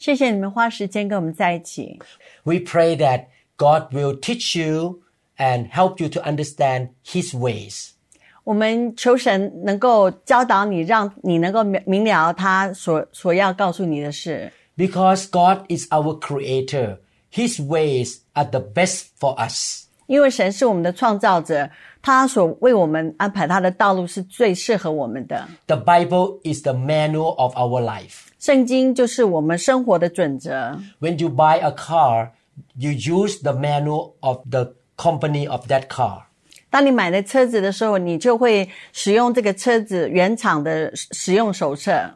谢谢你们花时间跟我们在一起。 We pray that God will teach you and help you to understand His ways. 我们求神能够教导你，让你能够明明了他所所要告诉你的事。 Because God is our Creator, His ways are the best for us. 因为神是我们的创造者，他所为我们安排他的道路是最适合我们的。 The Bible is the manual of our life. 圣经就是我们生活的准则。 When you buy a car, you use the manual of the company of that car. 当你买的车子的时候，你就会使用这个车子原厂的使用手册。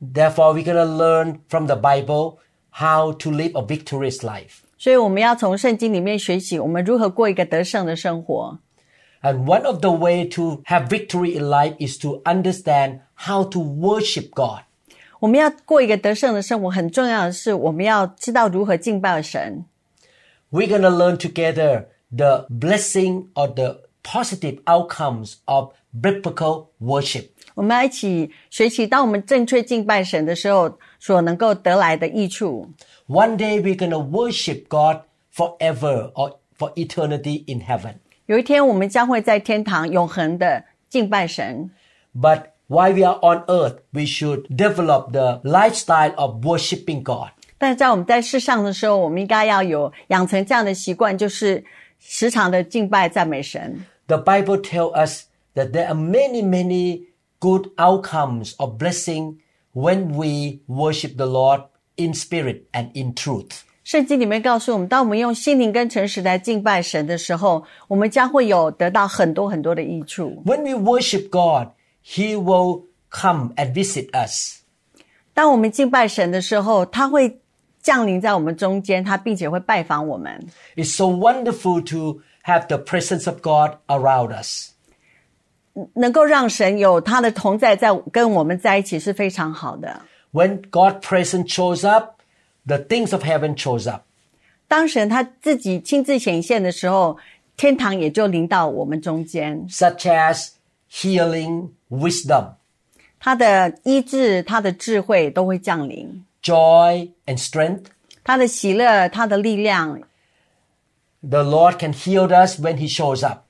Therefore, we're going to learn from the Bible how to live a victorious life. 所以我们要从圣经里面学习，我们如何过一个得胜的生活。 And one of the way to have victory in life is to understand how to worship God. 我们要过一个得胜的生活，很重要的是，我们要知道如何敬拜神。 We're going to learn together the blessing or the positive outcomes of biblical worship. 我们要一起学习，当我们正确敬拜神的时候，所能够得来的益处。 One day we're going to worship God forever or for eternity in heaven. 有一天，我们将会在天堂永恒的敬拜神。 But while we are on earth, we should develop the lifestyle of worshiping God. 但是在我们在世上的时候，我们应该要有养成这样的习惯，就是时常的敬拜赞美神。 The Bible tells us that there are many, many good outcomes of blessing when we worship the Lord in spirit and in truth. 圣经里面告诉我们，当我们用心灵跟诚实来敬拜神的时候，我们将会有得到很多很多的益处。 When we worship God, He will come and visit us. 当我们敬拜神的时候，他会降临在我们中间，他并且会拜访我们。 It's so wonderful to have the presence of God around us. 能够让神有他的同在在跟我们在一起是非常好的。 When God's presence shows up, the things of heaven shows up. 当神他自己亲自显现的时候，天堂也就临到我们中间。 such as healing, wisdom, 他的医治、他的智慧都会降临， joy, and strength. 他的喜乐、他的力量， The Lord can heal us when He shows up.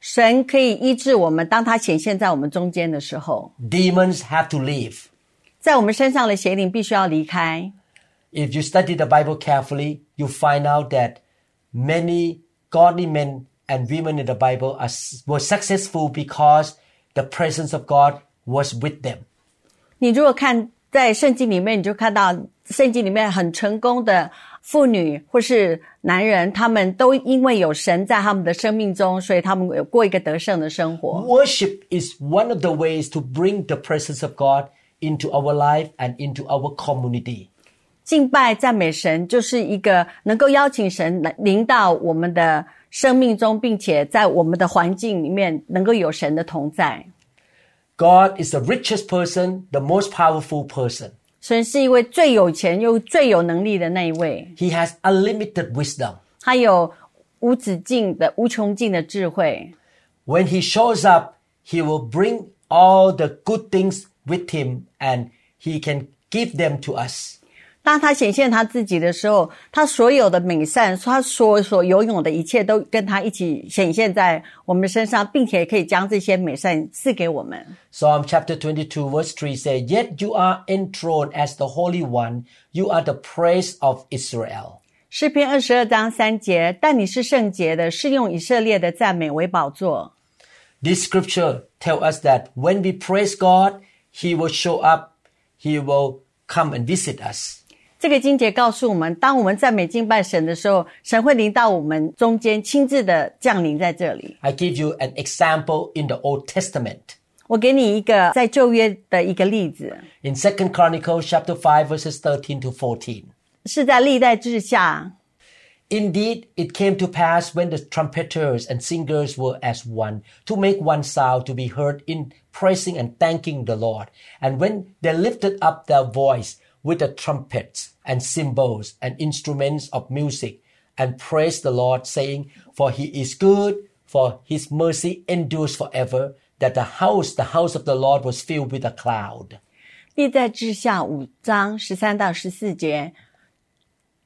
神可以医治我们。当他显现在我们中间的时候， Demons have to leave. 在我们身上的邪灵必须要离开。 If you study the Bible carefully, you find out that many godly men and women in the Bible are, were successful because the presence of God was with them. 你如果看在圣经里面，你就看到圣经里面很成功的妇女或是男人，他们都因为有神在他们的生命中，所以他们有过一个得胜的生活。 Worship is one of the ways to bring the presence of God into our life and into our community. 敬拜赞美神，就是一个能够邀请神来临到我们的 生命中，并且在我们的环境里面能够有神的同在。 God is the richest person, the most powerful person. 神是一位最有钱又最有能力的那一位， He has unlimited wisdom. 他有无止境的、无穷尽的智慧。 When he shows up, he will bring all the good things with him and he can give them to us. 当他显现他自己的时候，他所有的美善，他所所拥有的一切，都跟他一起显现在我们身上，并且可以将这些美善赐给我们。 Psalm chapter 22 verse 3 says, Yet you are enthroned as the Holy One. You are the praise of Israel. 诗篇二十二章三节，但你是圣洁的，是用以色列的赞美为宝座。 This scripture tells us that when we praise God, he will show up. He will come and visit us. 这个经节告诉我们，当我们赞美敬拜神的时候，神会临到我们中间，亲自的降临在这里。 I give you an example in the Old Testament. 我给你一个在旧约的一个例子， In 2 Chronicles chapter 5 verses 13 to 14. 是在历代之下。 Indeed, it came to pass when the trumpeters and singers were as one to make one sound to be heard in praising and thanking the Lord. And when they lifted up their voice with the trumpets and cymbals and instruments of music and praised the Lord, saying, For he is good, for his mercy endures forever, that the house, the house of the Lord was filled with a cloud. 历代志下五章十三到十四节，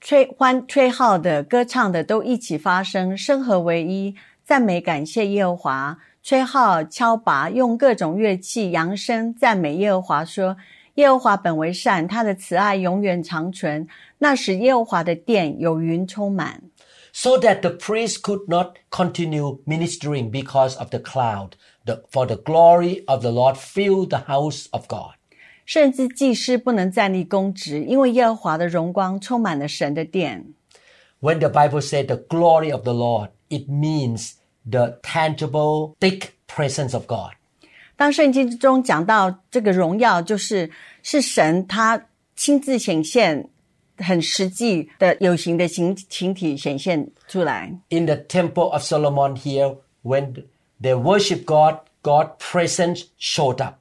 吹欢吹号的、歌唱的都一起发声，声合为一，赞美感谢耶和华。吹号、敲拔，用各种乐器扬声赞美耶和华，说： 耶和华本为善，他的慈爱永远长存。那使耶和华的殿有云充满。 so that the priest could not continue ministering because of the cloud. The- for the glory of the Lord filled the house of God. 甚至祭司不能站立公职，因为耶和华的荣光充满了神的殿。 When the Bible said the glory of the Lord, it means the tangible, thick presence of God. 当圣经中讲到这个荣耀，就是是神他亲自显现，很实际的有形的形形体显现出来。In the temple of Solomon here, when they worship God, God presence showed up.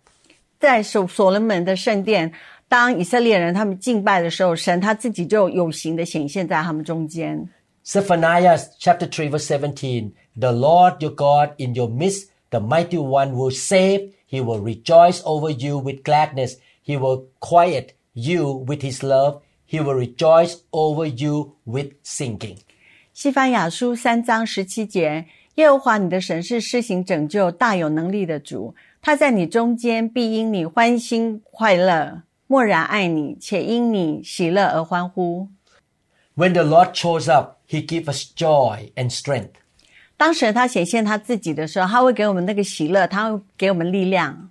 在所所罗门的圣殿，当以色列人他们敬拜的时候，神他自己就有形的显现在他们中间。Zephaniah chapter three verse seventeen: The Lord your God in your midst, the mighty one will save. He will rejoice over you with gladness. He will quiet you with his love. He will rejoice over you with singing. 西番雅书三章十七节，耶和华你的神是施行拯救、大有能力的主，他在你中间必因你欢欣快乐，默然爱你，且因你喜乐而欢呼。 When the Lord shows up, he gives us joy and strength. 当神他显现他自己的时候，他会给我们那个喜乐，他会给我们力量。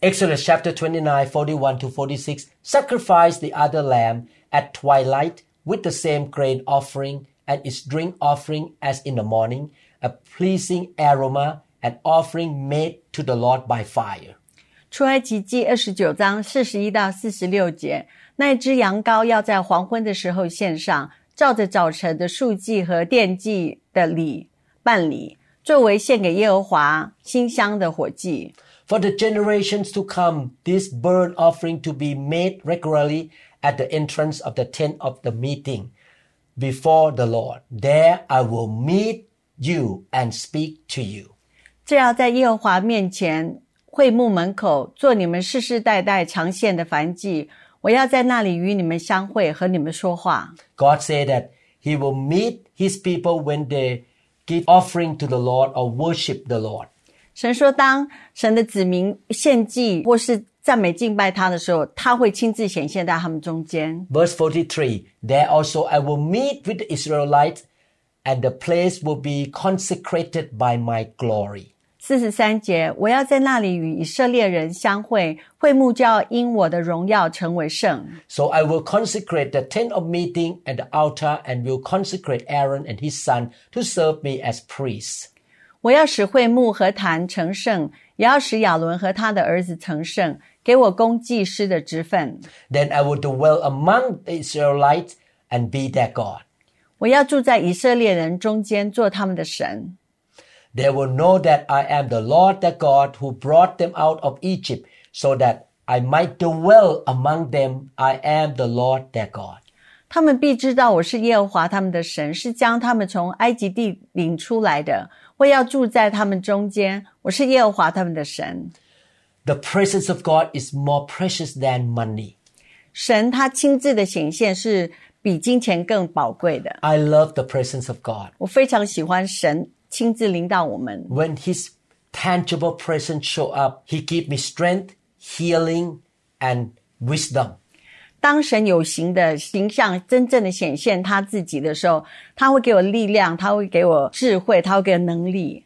Exodus chapter 29, 41 to 46 Sacrifice the other lamb at twilight with the same grain offering and its drink offering as in the morning, a pleasing aroma, an offering made to the Lord by fire. 出埃及记二十九章四十一到四十六节，那只羊羔要在黄昏的时候献上，照着早晨的数祭和奠祭的礼办理，作为献给耶和华馨香的火祭。 For the generations to come, this burnt offering to be made regularly at the entrance of the tent of the meeting before the Lord. There I will meet you and speak to you. 这要在耶和华面前会幕门口做你们世世代代常献的燔祭。我要在那里与你们相会，和你们说话。 God said that He will meet His people when they give offering to the Lord or worship the Lord. 神说，当神的子民献祭或是赞美敬拜他的时候，他会亲自显现在他们中间。 Verse 43 There also I will meet with the Israelites, and the place will be consecrated by my glory. 四十三节，我要在那里与以色列人相会，会幕就要因我的荣耀成为圣。 So I will consecrate the tent of meeting and the altar, and will consecrate Aaron and his son to serve me as priests. 我要使会幕和坛成圣，也要使亚伦和他的儿子成圣，给我供祭司的职分。 Then I will dwell among the Israelites and be their God. 我要住在以色列人中间，做他们的神。 They will know that I am the Lord their God who brought them out of Egypt, so that I might dwell among them. I am the Lord their God. 他们必知道我是耶和华他们的神，是将他们从埃及地领出来的。我要住在他们中间，我是耶和华他们的神。 The presence of God is more precious than money. 神他亲自的显现是比金钱更宝贵的。 I love the presence of God. 我非常喜欢神 亲自领导我们。 When His tangible presence show up, He give me strength, healing, and wisdom. 当神有形的形象真正的显现他自己的时候，他会给我力量，他会给我智慧，他会给我能力，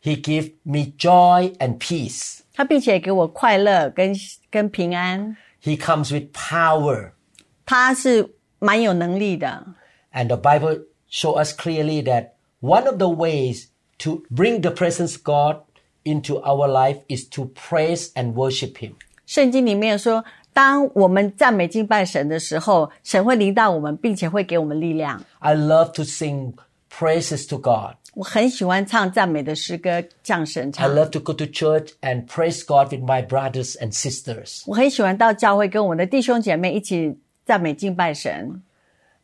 He give me joy and peace. 他并且给我快乐跟跟平安。 He comes with power. 他是蛮有能力的。 And the Bible show us clearly that one of the ways to bring the presence of God into our life is to praise and worship Him. 圣经里面说， 当我们赞美敬拜神的时候，神会领导我们，并且会给我们力量。 I love to sing praises to God. 我很喜欢唱赞美的诗歌，向神 I 唱。 love to go to church and praise God with my brothers and sisters. 我很喜欢到教会跟我的弟兄姐妹一起赞美敬拜神。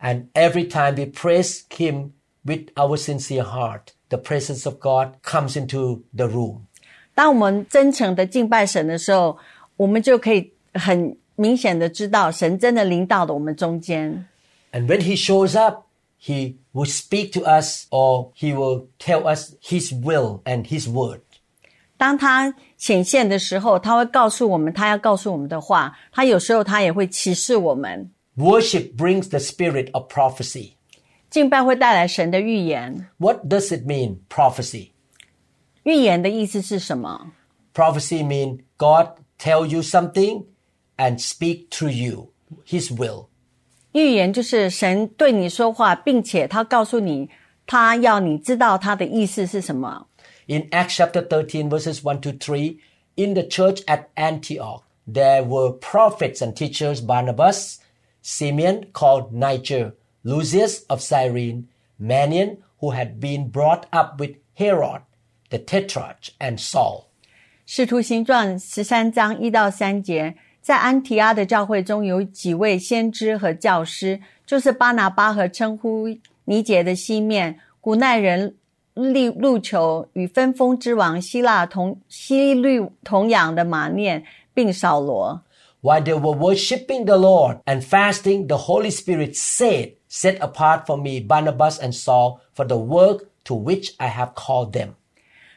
And every time we praise Him with our sincere heart, the presence of God comes into the room. 当我们真诚的敬拜神的时候，我们就可以很明显的知道神真的领导了我们中间。 And when He shows up, He will speak to us or He will tell us His will and His word. 当他显现的时候，他会告诉我们他要告诉我们的话。他有时候他也会启示我们。 Worship brings the spirit of prophecy. 敬拜会带来神的预言。 What does it mean, prophecy? 预言的意思是什么？ Prophecy means God tell you something and speak through you, His will. 预言就是神对你说话，并且他告诉你，他要你知道他的意思是什么。 In Acts chapter 13, verses 1 to 3, in the church at Antioch, there were prophets and teachers Barnabas, Simeon called Niger, Lucius of Cyrene, Manaen, who had been brought up with Herod, the Tetrarch, and Saul. 使徒行传十三章一到三节，在安提阿的教会中有几位先知和教师，就是巴拿巴和称呼尼杰的西面、古奈人利路求与分封之王希腊同希律同养的马念，并扫罗。While they were worshiping the Lord and fasting, the Holy Spirit said Set apart for me Barnabas and Saul for the work to which I have called them.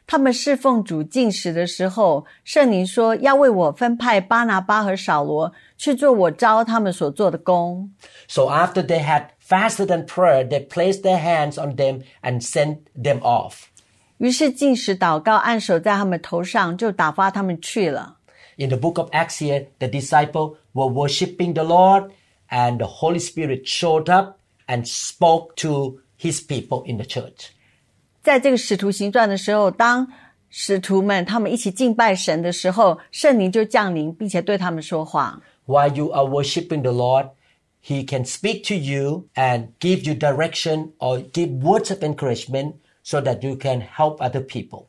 他们侍奉主进食的时候，圣灵说要为我分派巴拿巴和扫罗去做我招他们所做的工。 So after they had fasted and prayed, they placed their hands on them and sent them off. 于是进食祷告，按手在他们头上，就打发他们去了。 In the book of Acts here, the disciples were worshiping the Lord and the Holy Spirit showed up and spoke to his people in the church. 在这个使徒行传的时候，当使徒们他们一起敬拜神的时候，圣灵就降临，并且对他们说话。 While you are worshiping the Lord, he can speak to you and give you direction or give words of encouragement so that you can help other people.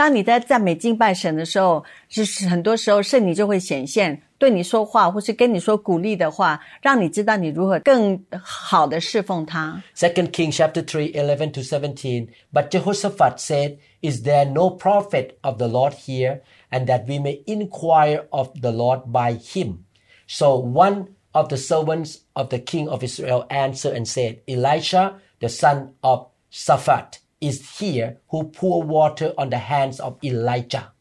当你在赞美敬拜神的时候，是很多时候圣灵就会显现，对你说话，或是跟你说鼓励的话，让你知道你如何更好的侍奉他。Second King chapter three eleven to seventeen. But Jehoshaphat said, "Is there no prophet of the Lord here, and that we may inquire of the Lord by him?" So one of the servants of the king of Israel answered and said, Elisha, the son of Shaphat is here who pour water on the hands of Elijah.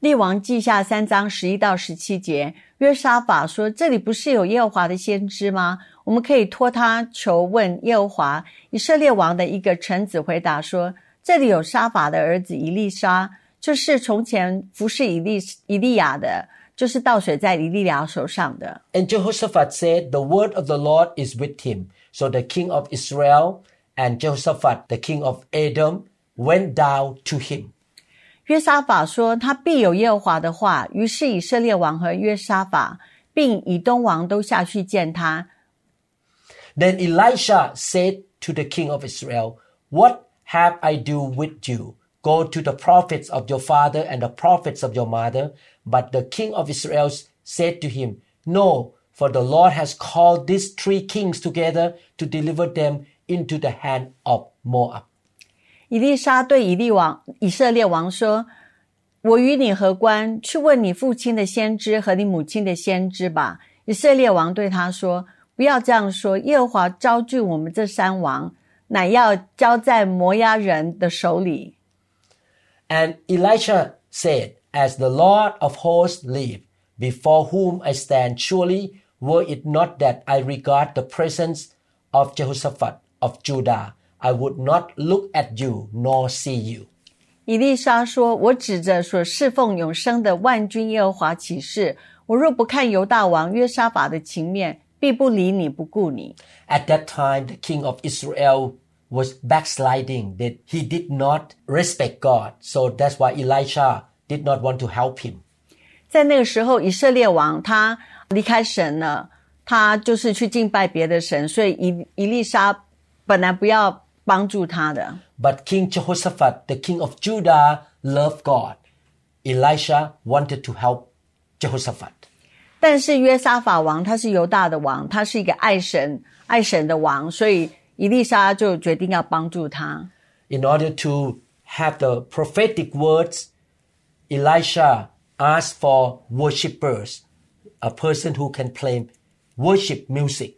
列王记下三章十一到十七节，约沙法说：“这里不是有耶和华的先知吗？我们可以托他求问耶和华。”以色列王的一个臣子回答说：“这里有沙法的儿子以利沙，就是从前服侍以利以利亚的，就是倒水在以利亚手上的。” And Jehoshaphat said, The word of the Lord is with him. So the king of Israel and Jehoshaphat, the king of Edom, went down to him. 约沙法说：“他必有耶和华的话。”于是以色列王和约沙法，并以东王都下去见他。 Then Elisha said to the king of Israel, What have I do with you? Go to the prophets of your father and the prophets of your mother. But the king of Israel said to him, No, for the Lord has called these three kings together to deliver them into the hand of Moab. 以利沙对以利王以色列王说：“我与你何关？去问你父亲的先知和你母亲的先知吧。”以色列王对他说：“不要这样说，耶和华招聚我们这三王，乃要交在摩押人的手里。 And Elisha said, As the Lord of hosts live, before whom I stand, surely were it not that I regard the presence of Jehoshaphat of Judah, I would not look at you nor see you. ”以利沙说：“我指着所侍奉永生的万军耶和华起誓，我若不看犹大王约沙法的情面，必不理你不顾你。” At that time, the king of Israel was backsliding, that he did not respect God. So that's why Elisha did not want to help him. 在那个时候，以色列王他 离开神了，他就是去敬拜别的神，所以以以利沙 本来不要帮助他的。 But King Jehoshaphat, the king of Judah, loved God. Elisha wanted to help Jehoshaphat. 但是约沙法王他是犹大的王，他是一个爱神爱神的王，所以以利沙就决定要帮助他。 In order to have the prophetic words, Elisha asked for worshippers, a person who can play worship music.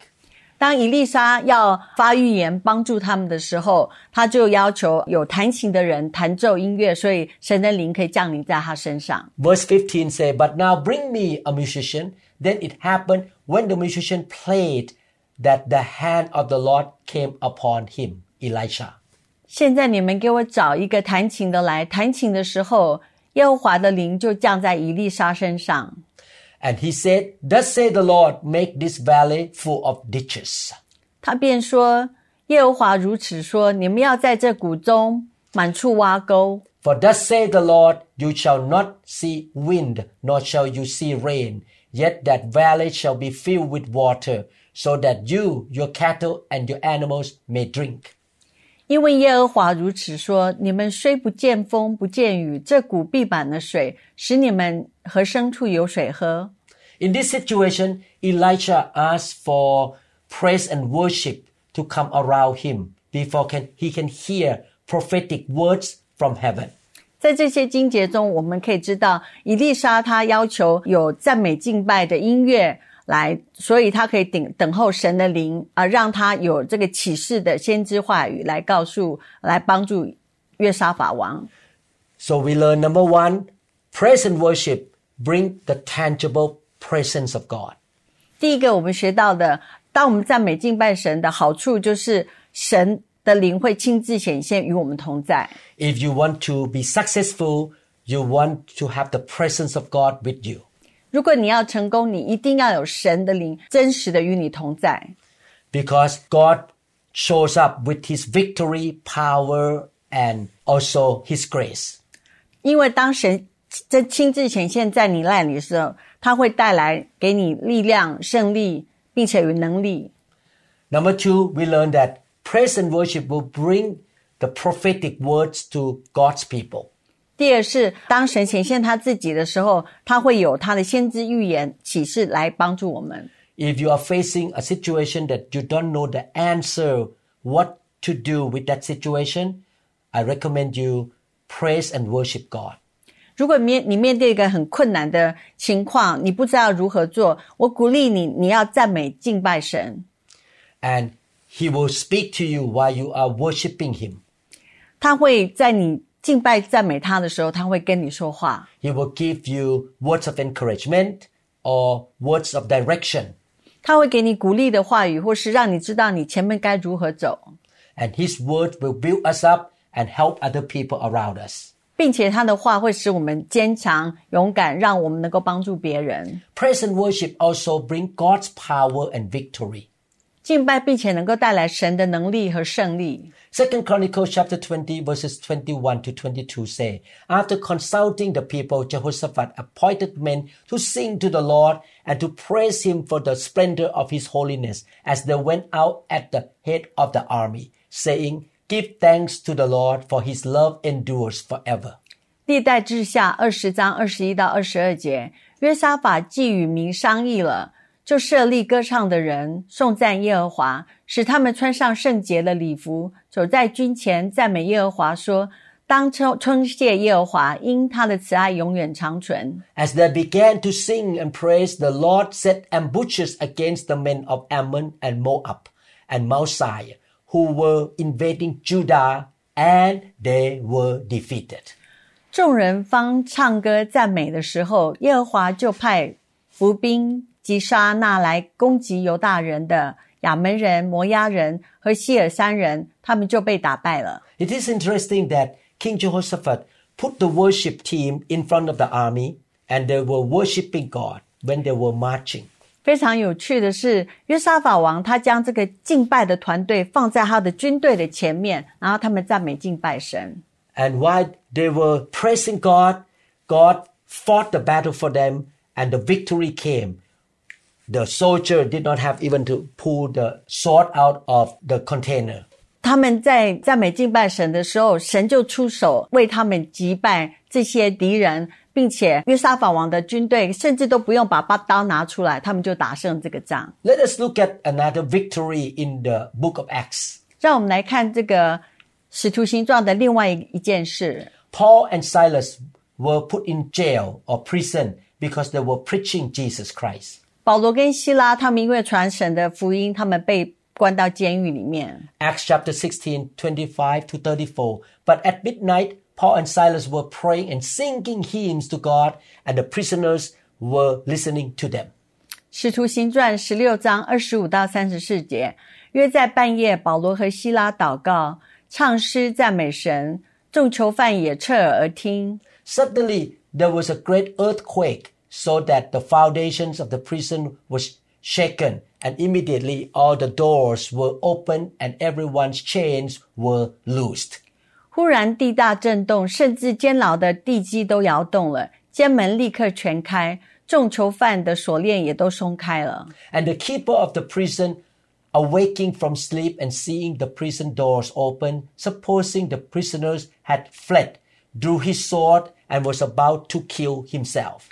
当以利沙要发预言帮助他们的时候，他就要求有弹琴的人弹奏音乐，所以神的灵可以降临在他身上。 Verse 15 say, But now bring me a musician. Then it happened when the musician played that the hand of the Lord came upon him, Elisha. 现在你们给我找一个弹琴的来。弹琴的时候，耶和华的灵就降在以利沙身上。 And he said, Thus say the Lord, make this valley full of ditches. 他便说：“耶和华如此说，你们要在这谷中满处挖沟。 For thus say the Lord, you shall not see wind, nor shall you see rain, yet that valley shall be filled with water, so that you, your cattle, and your animals may drink. 因为耶和华如此说：你们虽不见风，不见雨，这谷必满了水，使你们和牲畜有水喝。In this situation, Elijah asked for praise and worship to come around him before can, he can hear prophetic words from heaven. 在这些经节中，我们可以知道，以利沙他要求有赞美敬拜的音乐来，所以他可以等等候神的灵啊，让他有这个启示的先知话语来告诉、来帮助约沙法王。So we learn number one, praise and worship bring the tangible presence of God. 第一个我们学到的，当我们赞美敬拜神的好处，就是神的灵会亲自显现与我们同在。If you want to be successful, you want to have the presence of God with you. 如果你要成功，你一定要有神的灵真实的与你同在， Because God shows up with his victory, power, and also his grace. 因为当神真亲自显现在你那里的时候，他会带来给你力量、胜利，并且有能力。 Number two, we learn that praise and worship will bring the prophetic words to God's people. 第二是，当神显现他自己的时候，他会有他的先知预言启示来帮助我们。If you are facing a situation that you don't know the answer, what to do with that situation, I recommend you praise and worship God. 如果面你面对一个很困难的情况，你不知道如何做，我鼓励你，你要赞美敬拜神，And He will speak to you while you are worshiping Him. 他会在你敬拜赞美他的时候，他会跟你说话， He will give you words of encouragement or words of direction. 他会给你鼓励的话语，或是让你知道你前面该如何走， And His word will build us up and help other people around us. 并且他的话会使我们坚强勇敢，让我们能够帮助别人。 Praise and worship also bring God's power and victory. 敬拜，并且能够带来神的能力和胜利。 Second Chronicles chapter 20 verses 21 to 22 say, After consulting the people, Jehoshaphat appointed men to sing to the Lord and to praise him for the splendor of his holiness as they went out at the head of the army, saying, Give thanks to the Lord for his love endures forever. 历代志下二十章二十一到二十二节，约沙法既与民商议了， 就设立歌唱的人，颂赞耶和华，使他们穿上圣洁的礼服，走在军前，赞美耶和华，说：当称称谢耶和华，因他的慈爱永远长存。As they began to sing and praise, the Lord set ambushes against the men of Ammon and Moab and Mount Seir, who were invading Judah, and they were defeated. 众人方唱歌赞美的时候，耶和华就派伏兵击杀那来攻击犹大人的亚门人、摩押人和希尔山人，他们就被打败了。 It is interesting that King Jehoshaphat put the worship team in front of the army, and they were worshiping God when they were marching. 非常有趣的是，约沙法王他将这个敬拜的团队放在他的军队的前面，然后他们赞美敬拜神。 And while they were praising God, God fought the battle for them, and the victory came. The soldier did not have even to pull the sword out of the container. 他们在赞美敬拜神的时候，神就出手为他们击败这些敌人，并且约沙法王的军队甚至都不用把把刀拿出来，他们就打胜这个仗。 Let us look at another victory in the book of Acts. 让我们来看这个使徒行传的另外一一件事。 Paul and Silas were put in jail or prison because they were preaching Jesus Christ. 保罗跟希拉他们因为传神的福音，他们被关到监狱里面。 Acts chapter 16, 25 to 34. But at midnight, Paul and Silas were praying and singing hymns to God, and the prisoners were listening to them. 使徒行传十六章二十五到三十四节，约在半夜，保罗和希拉祷告，唱诗赞美神，众囚犯也侧耳而听。 Suddenly, there was a great earthquake, so that the foundations of the prison was shaken, and immediately all the doors were opened and everyone's chains were loosed. 忽然地大震动，甚至监牢的地基都摇动了，监门立刻全开，众囚犯的锁链也都松开了。 And the keeper of the prison, awaking from sleep and seeing the prison doors open, supposing the prisoners had fled, drew his sword and was about to kill himself.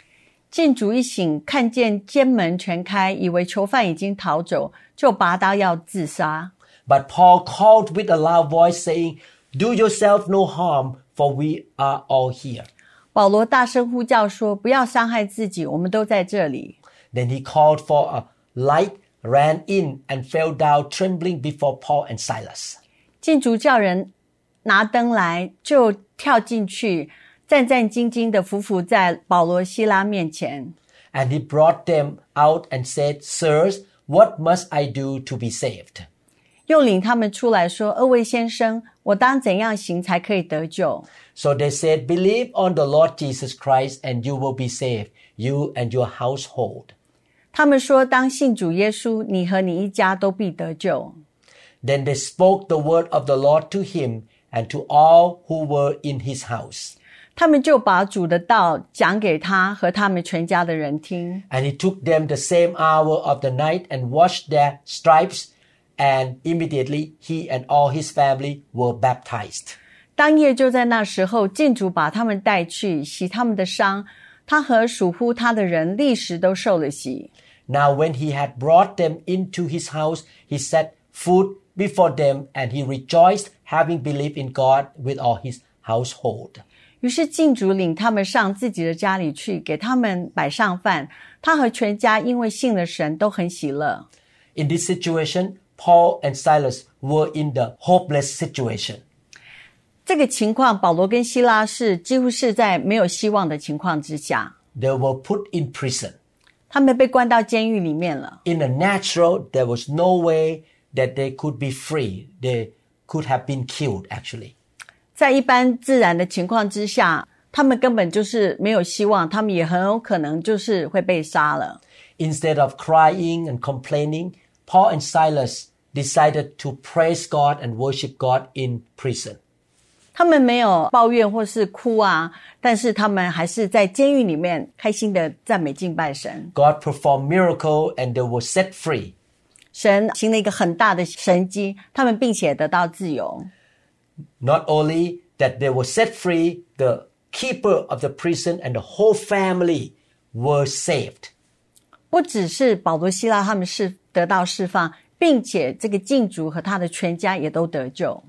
禁主一醒，看见监门全开，以为囚犯已经逃走，就拔刀要自杀。But Paul called with a loud voice, saying, Do yourself no harm, for we are all here. 保罗大声呼叫说：“不要伤害自己，我们都在这里。Then he called for a light, ran in, and fell down trembling before Paul and Silas. ”禁主叫人拿灯来，就跳进去，战战兢兢的匍匐在保罗、希拉面前。 And he brought them out and said, Sirs, what must I do to be saved? 又领他们出来说：“二位先生，我当怎样行才可以得救？” So they said, Believe on the Lord Jesus Christ, and you will be saved, you and your household. 他们说：“当信主耶稣，你和你一家都必得救。 Then they spoke the word of the Lord to him and to all who were in his house. ” 他们就把主的道讲给他和他们全家的人听。 And he took them the same hour of the night and washed their stripes, and immediately he and all his family were baptized. 当夜就在那时候，禁主把他们带去洗他们的伤，他和属乎他的人立时都受了洗。 Now, when he had brought them into his house, he set food before them, and he rejoiced, having believed in God with all his household. 于是禁主领他们上自己的家里去，给他们摆上饭。他和全家因为信了神，都很喜乐。In this situation, Paul and Silas were in the hopeless situation. 这个情况，保罗跟希拉是几乎是在没有希望的情况之下，They were put in prison. 他们被关到监狱里面了。In the natural, there was no way that they could be free. They could have been killed, actually. 在一般自然的情况之下，他们根本就是没有希望，他们也很有可能就是会被杀了。Instead of crying and complaining, Paul and Silas decided to praise God and worship God in prison. 他们没有抱怨或是哭啊，但是他们还是在监狱里面开心的赞美敬拜神。God performed miracle and they were set free. 神行了一个很大的神迹，他们并且得到自由。Not only that they were set free, the keeper of the prison and the whole family were saved. 不只是保罗、希拉他们是得到释放，并且这个禁主和他的全家也都得救。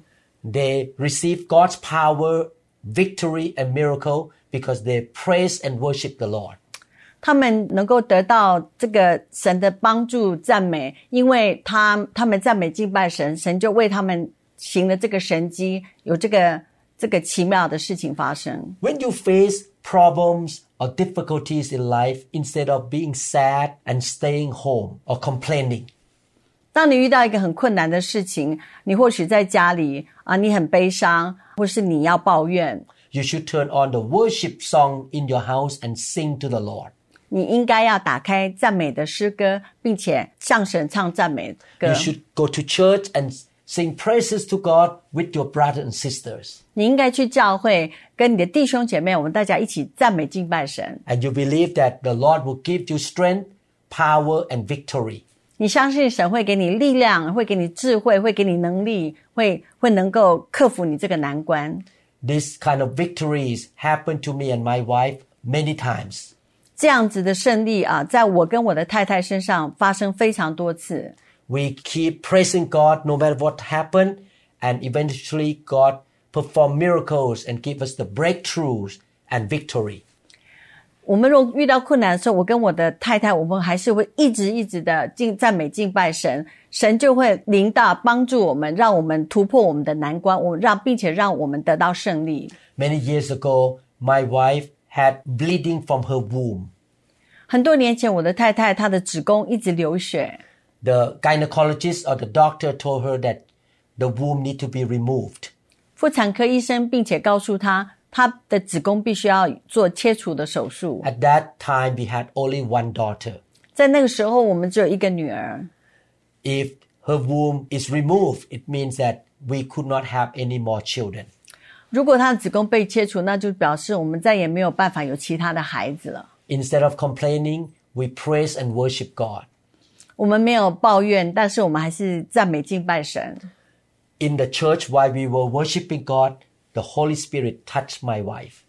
They received God's power, victory, and miracle because they praised and worshiped the Lord. 他们能够得到这个神的帮助、赞美，因为他他们赞美敬拜神，神就为他们 行了这个神迹，有这个这个奇妙的事情发生。 When you face problems or difficulties in life, instead of being sad and staying home or complaining, 当你遇到一个很困难的事情，你或许在家里啊，你很悲伤，或是你要抱怨， you should turn on the worship song in your house and sing to the Lord. 你应该要打开赞美的诗歌，并且向神唱赞美歌 You。should go to church and sing praises to God with your brothers and sisters. 你应该去教会，跟你的弟兄姐妹，我们大家一起赞美敬拜神。 And you believe that the Lord will give you strength power and victory. 你相信神会给你力量，会给你智慧，会给你能力，会会能够克服你这个难关。 This kind of victories happened to me and my wife many times. 这样子的胜利啊，在我跟我的太太身上发生非常多次。 We keep praising God no matter what happened, and eventually God performed miracles and give us the breakthroughs and victory. 我们若遇到困难的时候，我跟我的太太，我们还是会一直一直的敬赞美敬拜神，神就会临到帮助我们，让我们突破我们的难关，我让并且让我们得到胜利。 Many years ago, my wife had bleeding from her womb. 很多年前，我的太太她的子宫一直流血， The gynecologist or the doctor told her that the womb need to be removed. 妇产科医生并且告诉她，她的子宫必须要做切除的手术。 At that time, we had only one daughter. 在那个时候，我们只有一个女儿。 If her womb is removed, it means that we could not have any more children. 如果她的子宫被切除，那就表示我们再也没有办法有其他的孩子了。 Instead of complaining, we praise and worship God. 我们没有抱怨，但是我们还是赞美敬拜神。 In the church, while we were worshiping God, the Holy Spirit touched my wife.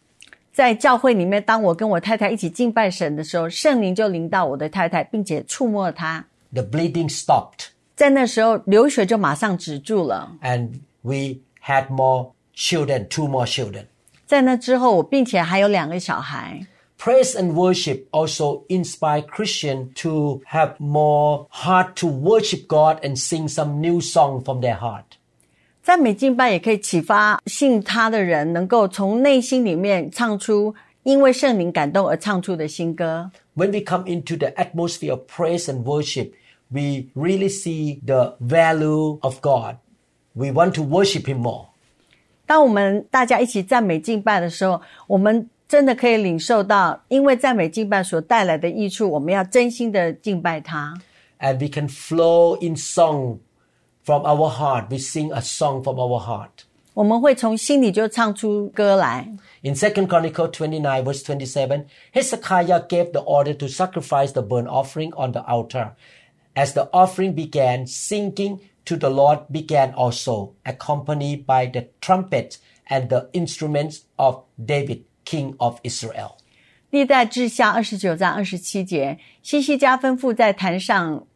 在教会里面，当我跟我太太一起敬拜神的时候，圣灵就临到我的太太，并且触摸了她。 The bleeding stopped, 在那时候，流血就马上止住了。 and we had more children, two more children. 在那之后，我并且还有两个小孩。 Praise and worship also inspire Christians to have more heart to worship God and sing some new song from their heart. 赞美敬拜也可以启发信他的人，能够从内心里面唱出因为圣灵感动而唱出的新歌。 When we come into the atmosphere of praise and worship, we really see the value of God. We want to worship Him more. 当我们大家一起赞美敬拜的时候，我们 真的可以领受到，因为赞美敬拜所带来的益处，我们要真心的敬拜他。 And we can flow in song from our heart. We sing a song from our heart. 我们会从心里就唱出歌来。 In 2 Chronicle 29 verse 27, Hezekiah gave the order to sacrifice the burnt offering on the altar. As the offering began, singing to the Lord began also, accompanied by the trumpet and the instruments of David, king of Israel. 历代志下二十九章二十七节，西西家吩咐在坛上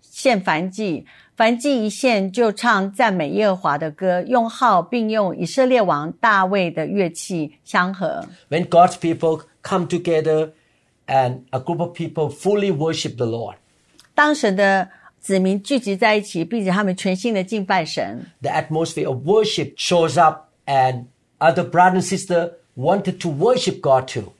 献燔祭，燔祭一献就唱赞美耶和华的歌，用号并用以色列王大卫的乐器相合。 When God's people come together and a group of people fully worship the Lord, 当神的子民聚集在一起，并且他们全心的敬拜神， the atmosphere of worship shows up and other brother and sister wanted to worship God too.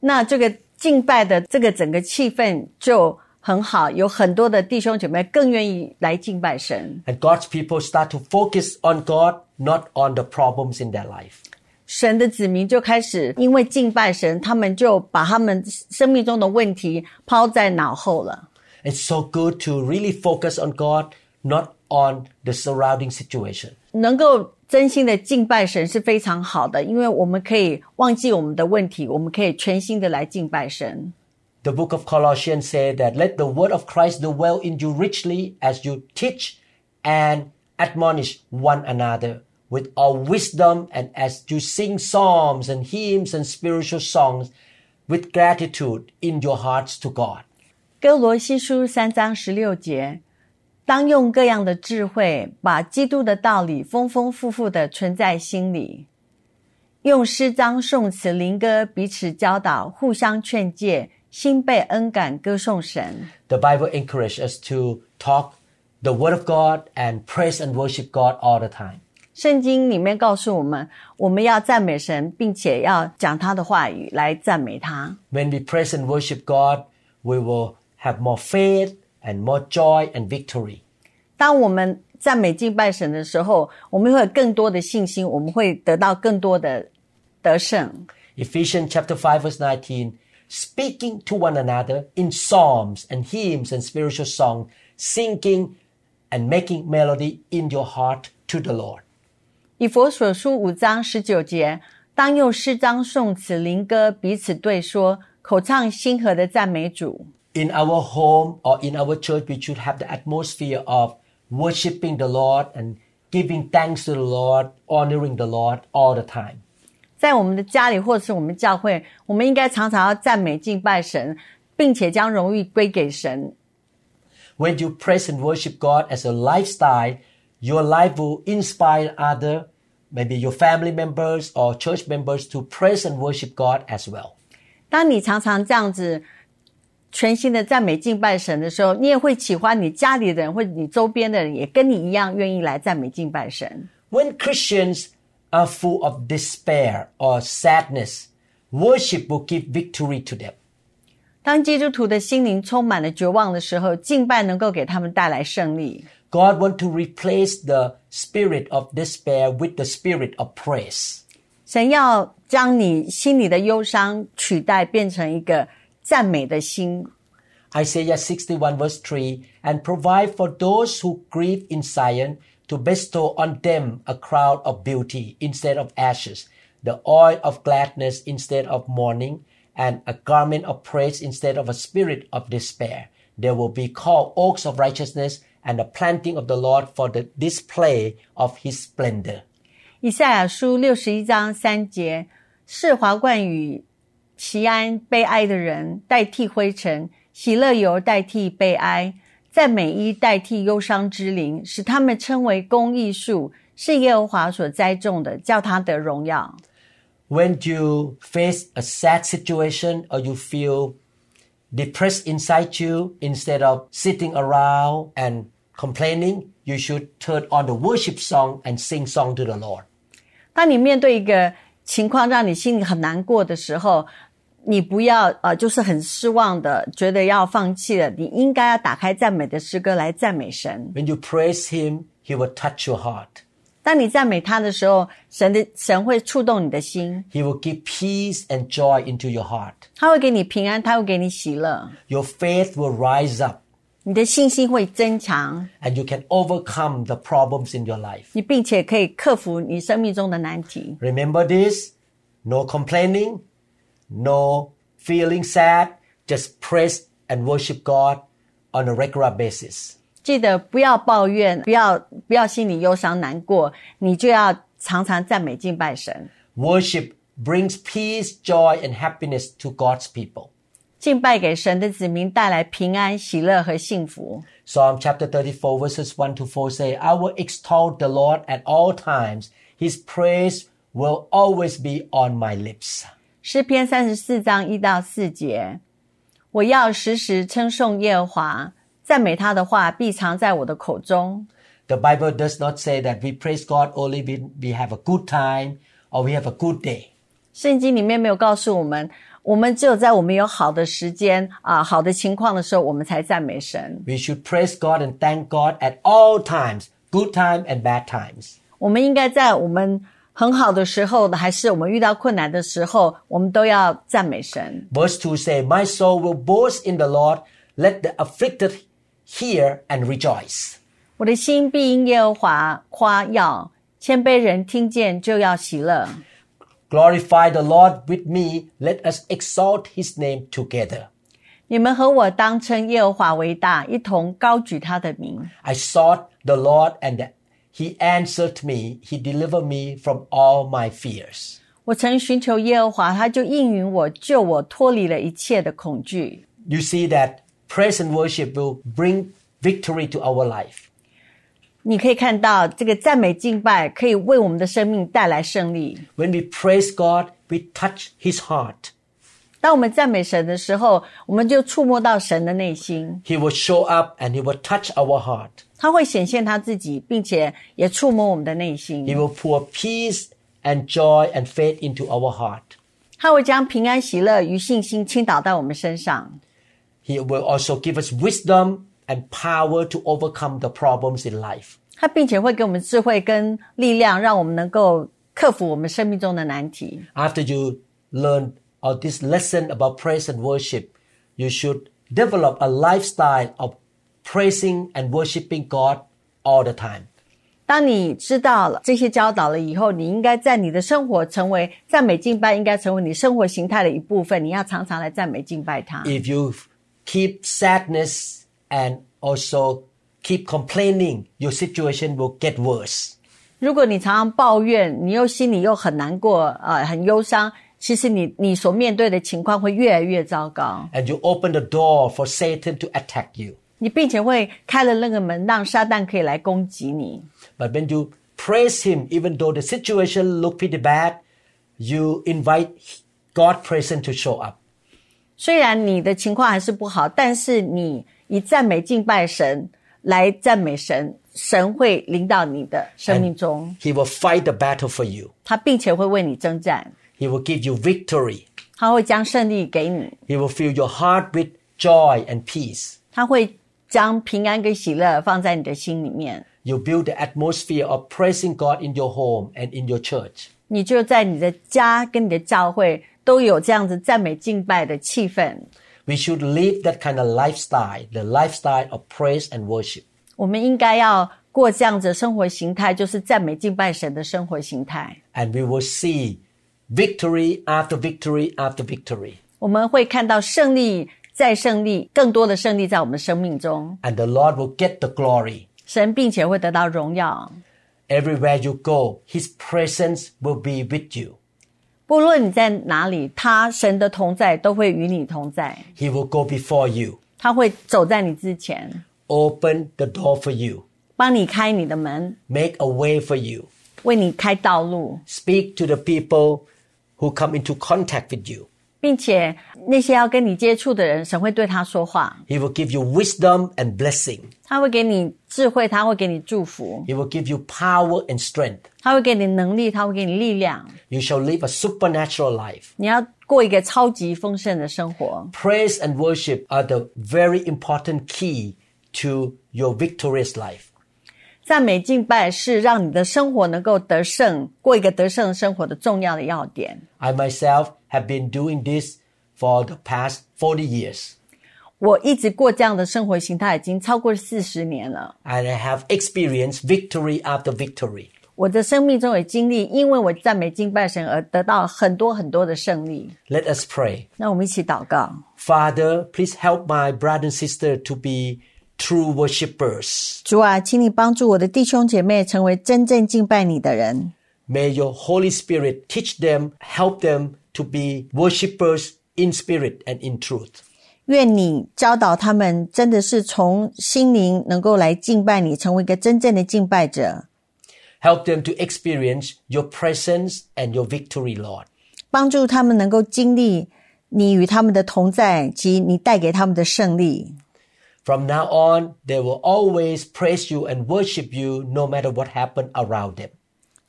那这个敬拜的这个整个气氛就很好，有很多的弟兄姐妹更愿意来敬拜神。 And God's people start to focus on God, not on the problems in their life. 神的子民就开始因为敬拜神，他们就把他们生命中的问题抛在脑后了。 It's so good to really focus on God, not on the surrounding situation. 能够 真心的敬拜神是非常好的，因为我们可以忘记我们的问题，我们可以全心的来敬拜神。 The book of Colossians says that let the word of Christ dwell in you richly as you teach and admonish one another with all wisdom and as you sing psalms and hymns and spiritual songs with gratitude in your hearts to God. 哥罗西书三章十六节， 当用各样的智慧，把基督的道理丰丰富富的存在心里，用诗章、颂词、灵歌彼此教导，互相劝诫，心被恩感，歌颂神。The Bible encourages us to talk the word of God and praise and worship God all the time. 圣经里面告诉我们，我们要赞美神，并且要讲他的话语来赞美他。When we praise and worship God, we will have more faith and more joy and victory. 当我们赞美敬拜神的时候，我们会有更多的信心，我们会得到更多的得胜。 Ephesians chapter 5 verse 19, speaking to one another in psalms and hymns and spiritual songs, singing and making melody in your heart to the Lord. 以佛所书五章十九节，当用诗章、颂词、灵歌彼此对说，口唱心和的赞美主。 In our home or in our church, we should have the atmosphere of worshiping the Lord and giving thanks to the Lord, honoring the Lord all the time. 在我们的家里或者是我们教会，我们应该常常要赞美敬拜神，并且将荣誉归给神。 When you praise and worship God as a lifestyle, your life will inspire other, maybe your family members or church members to praise and worship God as well. 当你常常这样子 全心的赞美敬拜神的时候，你也会喜欢你家里的人或者你周边的人也跟你一样愿意来赞美敬拜神。When Christians are full of despair or sadness, worship will give victory to them. 当基督徒的心灵充满了绝望的时候，敬拜能够给他们带来胜利。God want to replace the spirit of despair with the spirit of praise. 神要将你心里的忧伤取代，变成一个赞美的心。 Isaiah 61 verse 3 and provide for those who grieve in Zion to bestow on them a crown of beauty instead of ashes, the oil of gladness instead of mourning, and a garment of praise instead of a spirit of despair. They will be called oaks of righteousness and the planting of the Lord for the display of his splendor. 以赛亚书六十一章三节：是华冠与 锡安悲哀的人代替灰尘，喜乐油代替悲哀，赞美衣代替忧伤之灵，使他们称为公义树，是耶和华所栽种的，叫他得荣耀。When you face a sad situation or you feel depressed inside you, instead of sitting around and complaining, you should turn on the worship song and sing song to the Lord. 当你面对一个情况让你心里很难过的时候，你不要呃，就是很失望的，觉得要放弃了。你应该要打开赞美的诗歌来赞美神。 When you praise Him, He will touch your heart. 当你赞美他的时候，神的神会触动你的心， He will give peace and joy into your heart. 他会给你平安，他会给你喜乐， Your faith will rise up 你的信心会增强， and you can overcome the problems in your life. 你并且可以克服你生命中的难题。 Remember this no complaining, no feeling sad, just praise and worship God on a regular basis. 记得不要抱怨，不要不要心里忧伤难过，你就要常常赞美敬拜神。 Worship brings peace, joy, and happiness to God's people. 敬拜给神的子民带来平安、喜乐和幸福。 Psalm chapter 34 verses 1 to 4 say, I will extol the Lord at all times. His praise will always be on my lips. 诗篇三十四章一到四节，我要时时称颂耶和华，赞美他的话必藏在我的口中。The Bible does not say that we praise God only when we have a good time or we have a good day. 圣经里面没有告诉我们，我们只有在我们有好的时间啊、好的情况的时候，我们才赞美神。We should praise God and thank God at all times, good time and bad times. 我们应该在我们很好的时候，还是我们遇到困难的时候，我们都要赞美神。 Verse 2 say, My soul will boast in the Lord. Let the afflicted hear and rejoice. 我的心必因耶和华夸耀，谦卑人听见就要喜乐。 Glorify the Lord with me. Let us exalt his name together. 你们和我当称耶和华为大，一同高举他的名。 I sought the Lord and he answered me. He delivered me from all my fears. 我曾寻求耶和华，他就应允我，救我脱离了一切的恐惧。 You see that praise and worship will bring victory to our life. 你可以看到，这个赞美敬拜可以为我们的生命带来胜利。 When we praise God, we touch his heart. 当我们赞美神的时候，我们就触摸到神的内心， He will show up and he will touch our heart. 他会显现他自己，并且也触摸我们的内 He 心。 will pour peace and joy and faith into our heart. 他会将平安、喜乐与信心倾倒在我们身上。 He will also give us wisdom and power to overcome the problems in life. 他并且会给我们智慧跟力量，让我们能够克服我们生命中的难题。 After you learn all this lesson about praise and worship, you should develop a lifestyle of praising and worshiping God all the time. 当你知道了这些教导了以后，你应该在你的生活成为赞美敬拜，应该成为你生活形态的一部分。你要常常来赞美敬拜他。 If you keep sadness and also keep complaining, your situation will get worse. 如果你常常抱怨，你又心里又很难过，呃，很忧伤， 其实你你所面对的情况会越来越糟糕。And you open the door for Satan to attack you. 你并且会开了那个门，让撒旦可以来攻击你。But when you praise him, even though the situation look pretty bad, you invite God present to show up. 虽然你的情况还是不好，但是你以赞美敬拜神来赞美神，神会领导你的生命中，He will fight the battle for you. 他并且会为你征战，He will give you victory. 他会将胜利给你， He will fill your heart with joy and peace. 他会将平安跟喜乐放在你的心里面。 You build the atmosphere of praising God in your home and in your church. 你就在你的家跟你的教会都有这样子赞美敬拜的气氛。 We should live that kind of lifestyle, the lifestyle of praise and worship. 我们应该要过这样子的生活形态，就是赞美敬拜神的生活形态。 And we will see victory after victory after victory. 我们会看到胜利再胜利，更多的胜利在我们生命中， And the Lord will get the glory. 神并且会得到荣耀。 Everywhere you go, His presence will be with you. 不论你在哪里，他神的同在都会与你同在， He will go before you, 他会走在你之前， open the door for you, 帮你开你的门， make a way for you, 为你开道路， speak to the people who come into contact with you. 并且那些要跟你接触的人，神会对他说话， He will give you wisdom and blessing. 他会给你智慧，他会给你祝福， He will give you power and strength. 他会给你能力，他会给你力量。 You shall live a supernatural life. 你要过一个超级丰盛的生活。 Praise and worship are the very important key to your victorious life. 赞美敬拜是让你的生活能够得胜，过一个得胜的生活的重要的要点。 I myself have been doing this for the past 40 years. 我一直过这样的生活形态已经超过四十年了。 And I have experienced victory after victory. 我的生命中有经历，因为我赞美敬拜神而得到很多很多的胜利。 Let us pray. 那我们一起祷告， Father, please help my brother and sister to be true worshippers. 主啊，请你帮助我的弟兄姐妹成为真正敬拜你的人。 May your Holy Spirit teach them, help them to be worshippers in spirit and in truth. 愿你教导他们，真的是从心灵能够来敬拜你，成为一个真正的敬拜者。 Help them to experience your presence and your victory, Lord. 帮助他们能够经历你与他们的同在及你带给他们的胜利。 From now on, they will always praise you and worship you no matter what happened around them.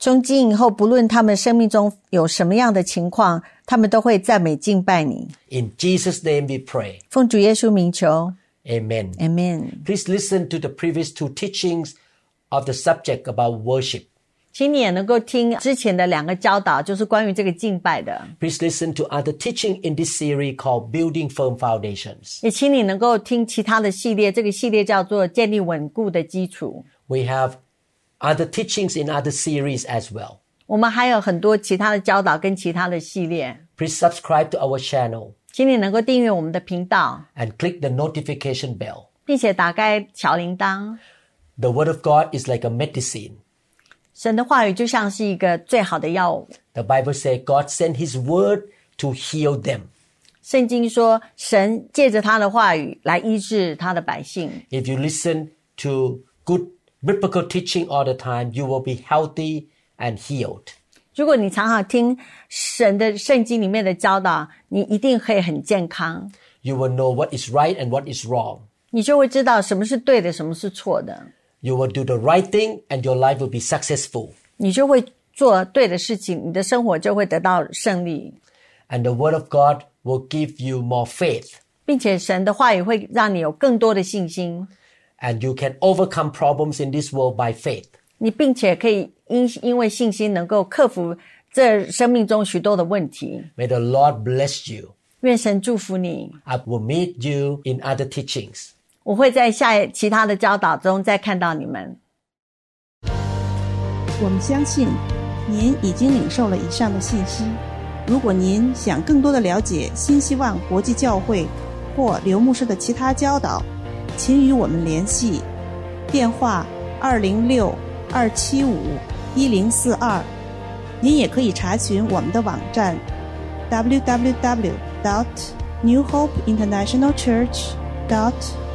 从今以后，不论他们生命中有什么样的情况，他们都会赞美敬拜你。 In Jesus' name we pray. 奉主耶稣名求 Amen. ，Amen。 Please listen to the previous two teachings of the subject about worship. 请你也能够听之前的两个教导，就是关于这个敬拜的。 Please listen to other teaching in this series called Building Firm Foundations. 也请你能够听其他的系列，这个系列叫做建立稳固的基础。 We have other teachings in other series as well. 我们还有很多其他的教导跟其他的系列， Please subscribe to our channel 请你能够订阅我们的频道， and click the notification bell. 并且打开小铃铛。 The Word of God is like a medicine. 神的话语就像是一个最好的药物。 The Bible says God sent His Word to heal them. 圣经说，神借着他的话语来医治他的百姓。 If you listen to good biblical teaching all the time, you will be healthy and healed. 如果你常常听神的圣经里面的教导，你一定会很健康， You will know what is right and what is wrong. 你就会知道什么是对的，什么是错的， You will do the right thing and your life will be successful. 你就会做对的事情，你的生活就会得到胜利， And the Word of God will give you more faith. 并且神的话语会让你有更多的信心， And you can overcome problems in this world by faith. 你并且可以因因为信心能够克服这生命中许多的问题。 May the Lord bless you. 愿神祝福你， I will meet you in other teachings. 我会在下其他的教导中再看到你们。我们相信您已经领受了以上的信息。如果您想更多的了解新希望国际教会，或刘牧师的其他教导，请与我们联系，电话二零六二七五一零四二。您也可以查询我们的网站 www. dot newhopeinternationalchurch. dot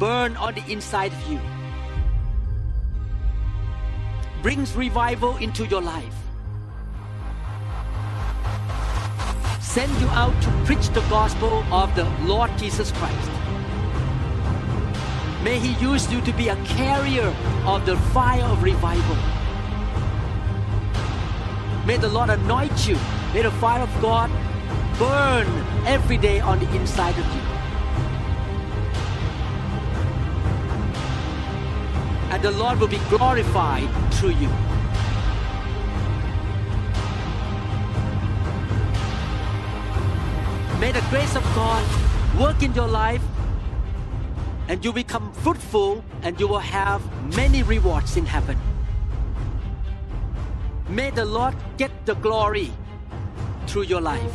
burn on the inside of you. Brings revival into your life. Send you out to preach the gospel of the Lord Jesus Christ. May He use you to be a carrier of the fire of revival. May the Lord anoint you. May the fire of God burn every day on the inside of you. And the Lord will be glorified through you. May the grace of God work in your life and you become fruitful and you will have many rewards in heaven. May the Lord get the glory through your life.